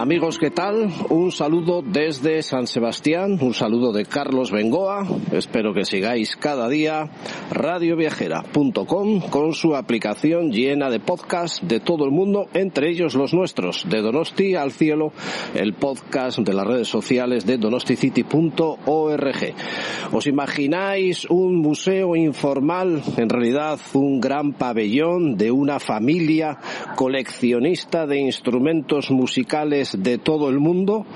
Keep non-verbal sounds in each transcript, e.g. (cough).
Amigos, ¿qué tal? Un saludo desde San Sebastián, un saludo de Carlos Bengoa. Espero que sigáis cada día radioviajera.com con su aplicación llena de podcasts de todo el mundo, entre ellos los nuestros, de Donosti al Cielo, el podcast de las redes sociales de donosticity.org. ¿Os imagináis un museo informal, en realidad un gran pabellón de una familia coleccionista de instrumentos musicales de todo el mundo,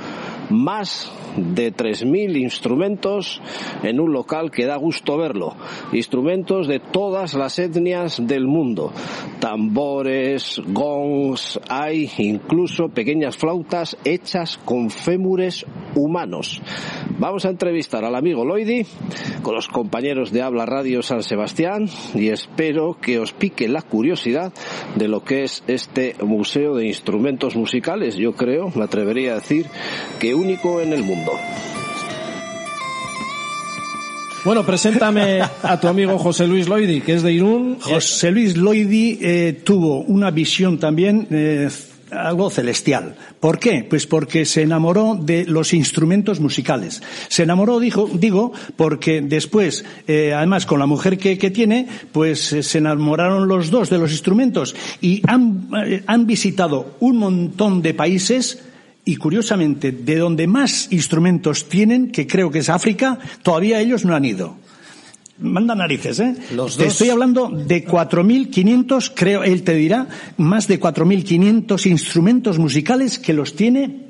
más de 3.000 instrumentos en un local que da gusto verlo. Instrumentos de todas las etnias del mundo. Tambores, gongs, hay incluso pequeñas flautas hechas con fémures humanos. Vamos a entrevistar al amigo Loidi con los compañeros de Habla Radio San Sebastián y espero que os pique la curiosidad de lo que es este museo de instrumentos musicales. Yo creo, me atrevería a decir, que único en el mundo. Bueno, preséntame a tu amigo José Luis Loidi, que es de Irún. José Luis Loidi eh, tuvo una visión también eh, algo celestial. ¿Por qué? Pues porque se enamoró de los instrumentos musicales. Se enamoró, dijo, digo, porque después, eh, además con la mujer que, que tiene, pues eh, se enamoraron los dos de los instrumentos y han, eh, han visitado un montón de países y curiosamente, de donde más instrumentos tienen, que creo que es África, todavía ellos no han ido. Manda narices, ¿eh? Los Te dos- estoy hablando de 4.500, creo, él te dirá, más de 4.500 instrumentos musicales que los tiene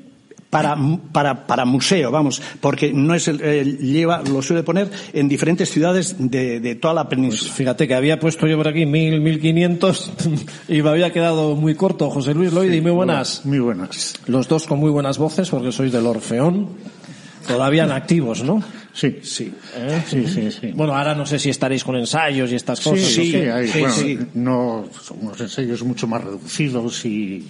para, para, para museo, vamos, porque no es el, el- lleva, lo suele poner en diferentes ciudades de, de toda la península. Fíjate que había puesto yo por aquí mil, mil quinientos (laughs) y me había quedado muy corto. José Luis Loidi, muy buenas. Muy buenas. Los dos con muy buenas voces porque sois del Orfeón. Todavía en activos, ¿no? Sí, sí. Sí, sí, sí. Bueno, ahora no sé si estaréis con ensayos y estas cosas. sí, hay, sí, bueno, sí. no, son unos ensayos mucho más reducidos y,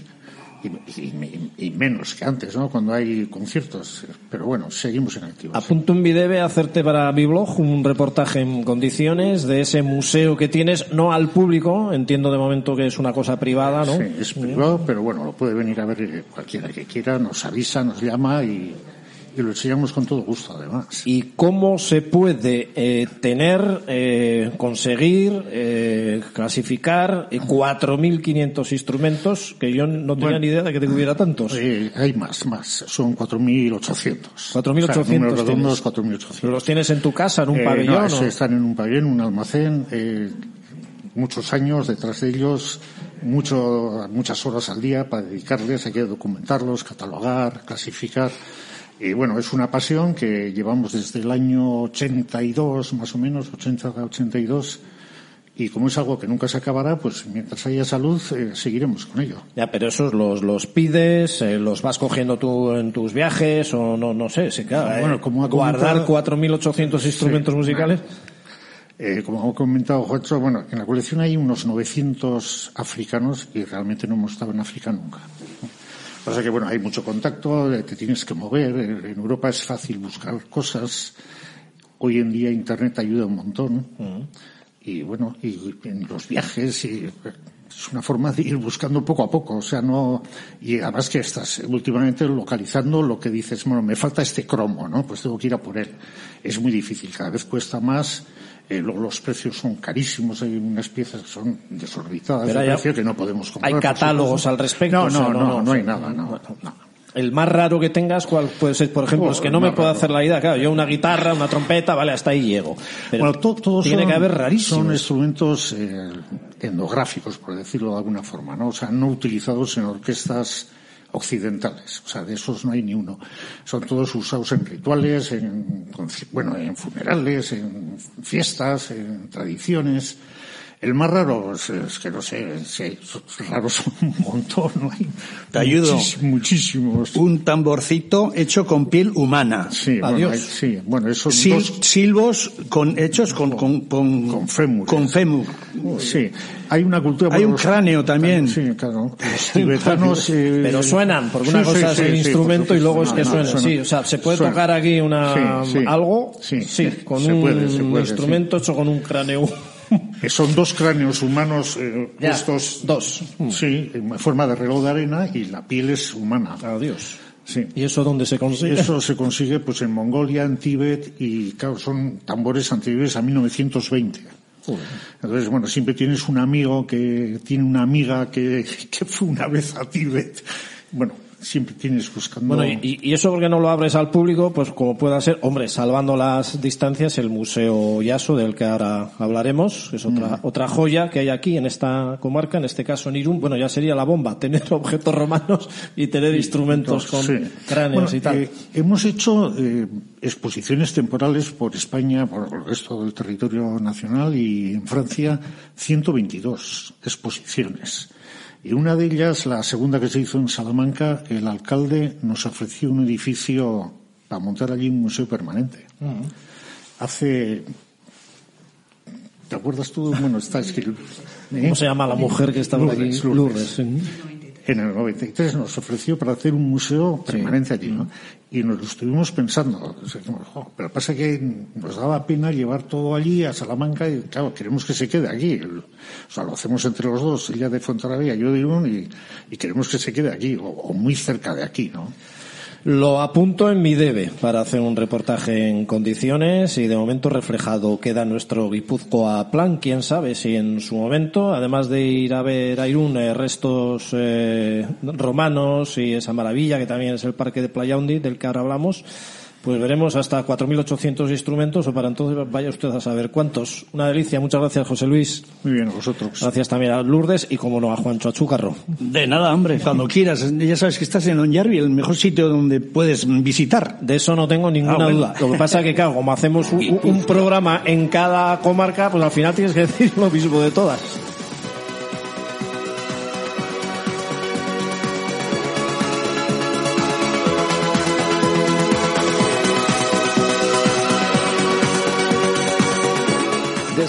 y, y- y menos que antes, ¿no? Cuando hay conciertos. Pero bueno, seguimos en activo. Apunto en mi debe hacerte para mi blog un reportaje en condiciones de ese museo que tienes, no al público, entiendo de momento que es una cosa privada, ¿no? Sí, es privado, pero bueno, lo puede venir a ver cualquiera que quiera, nos avisa, nos llama y, y lo enseñamos con todo gusto, además. ¿Y cómo se puede eh, tener, eh, conseguir, eh, clasificar eh, 4.500 instrumentos, que yo no tenía Bueno. ni idea de que te hubiera tantos? Eh, hay más, más, son 4.800. 4.800 O sea, números tienes. redondos, 4.800. ¿Los tienes en tu casa, en un Eh, pabellón? no, o- ese están en un pabellón, un almacén, eh, muchos años detrás de ellos, mucho, muchas horas al día para dedicarles, hay que documentarlos, catalogar, clasificar. Y bueno, es una pasión que llevamos desde el año 82, más o menos, 80 a 82. Y como es algo que nunca se acabará, pues mientras haya salud, eh, seguiremos con ello. Ya, pero esos los, los pides, eh, los vas cogiendo tú en tus viajes o no, no sé, se Bueno, eh, como ha guardar comentado- 4.800 instrumentos musicales. Eh, como ha comentado Juancho, bueno, en la colección hay unos 900 africanos y realmente no hemos estado en África nunca. O sea que, bueno, hay mucho contacto, eh, te tienes que mover. eh, En Europa es fácil buscar cosas. Hoy en día Internet ayuda un montón. Y bueno, y en los viajes, y, eh, es una forma de ir buscando poco a poco. O sea, no, y además que estás últimamente localizando lo que dices, bueno, me falta este cromo, ¿no? Pues tengo que ir a por él. Es muy difícil, cada vez cuesta más. Eh, los precios son carísimos, hay unas piezas que son desorbitadas Pero de precio que no podemos comprar. ¿Hay catálogos al respecto? No, O sea, no, no, no, hay nada, no, no. El más raro que tengas, ¿cuál puede ser? Por ejemplo, es que no me puedo raro. hacer la idea. Claro, yo una guitarra, una trompeta, vale, hasta ahí llego. Pero bueno, to- todos tiene son, que haber rarísimos. Son instrumentos eh, etnográficos, por decirlo de alguna forma, ¿no? O sea, no utilizados en orquestas occidentales. O sea, de esos no hay ni uno. Son todos usados en rituales, en, bueno, en funerales, en fiestas, en tradiciones. El más raro es, que no sé, raros son un montón, ¿no? Hay Te ayudo. Muchísimos. Un tamborcito hecho con piel humana. Sí, Adiós. Bueno, sí, bueno, esos Sil- dos Silbos con, hechos con, con, con, con fémures. con fémur. Sí, hay una cultura. Hay bueno, un los- cráneo también. Sí, claro. Los tibetanos. eh, Pero suenan, porque una sí, cosa sí, es sí, el sí, instrumento y luego es que suena. Sí, o sea, se puede Suena. tocar aquí una Sí, sí. algo, Sí, con se un puede, se puede, instrumento hecho con un cráneo. Que son dos cráneos humanos eh, Ya, puestos. dos. Sí, en forma de reloj de arena y la piel es humana. Adiós. Sí. ¿Y eso dónde se consigue? Eso se consigue pues en Mongolia, en Tíbet y claro, son tambores anteriores a 1920. Entonces, bueno, siempre tienes un amigo que tiene una amiga que, (laughs) que fue una vez a Tíbet. Bueno, siempre tienes buscando. Bueno, y, y eso porque no lo abres al público, pues como pueda ser, hombre, salvando las distancias, el Museo Yaso, del que ahora hablaremos, que es otra, otra joya que hay aquí en esta comarca, en este caso en Irún. Bueno, ya sería la bomba, tener (laughs) objetos romanos y tener instrumentos con Sí. cráneos Bueno, y tal. eh, hemos hecho eh, exposiciones temporales por España, por el resto del territorio nacional y en Francia 122 exposiciones. Y una de ellas, la segunda que se hizo en Salamanca, el alcalde nos ofreció un edificio para montar allí un museo permanente. Hace. ¿Te acuerdas tú? Bueno, está escrito. ¿eh? ¿Cómo se llama la mujer que estaba aquí? Lourdes, Lourdes. Sí. En el 93 nos ofreció para hacer un museo permanente allí, ¿no? Y nos lo estuvimos pensando. Pero pasa que nos daba pena llevar todo allí a Salamanca y, claro, queremos que se quede aquí. O sea, lo hacemos entre los dos, ella de Fontarabia, yo de Irún, y, y queremos que se quede aquí, o, o muy cerca de aquí, ¿no? Lo apunto en mi debe para hacer un reportaje en condiciones y de momento reflejado queda nuestro Guipúzcoa Plan. Quién sabe si en su momento, además de ir a ver a Irún eh, restos eh, romanos y esa maravilla que también es el parque de Playaundi del que ahora hablamos, pues veremos hasta 4.800 instrumentos o para entonces vaya usted a saber cuántos. Una delicia. Muchas gracias, José Luis. Muy bien, a vosotros. Gracias también a Lourdes y, como no, a Juancho Achúcarro. De nada, hombre, cuando quieras. Ya sabes que estás en Onyarbi, el mejor sitio donde puedes visitar. De eso no tengo ninguna Ah, bueno. duda. Lo que pasa es que, claro, como hacemos un programa en cada comarca, pues al final tienes que decir lo mismo de todas.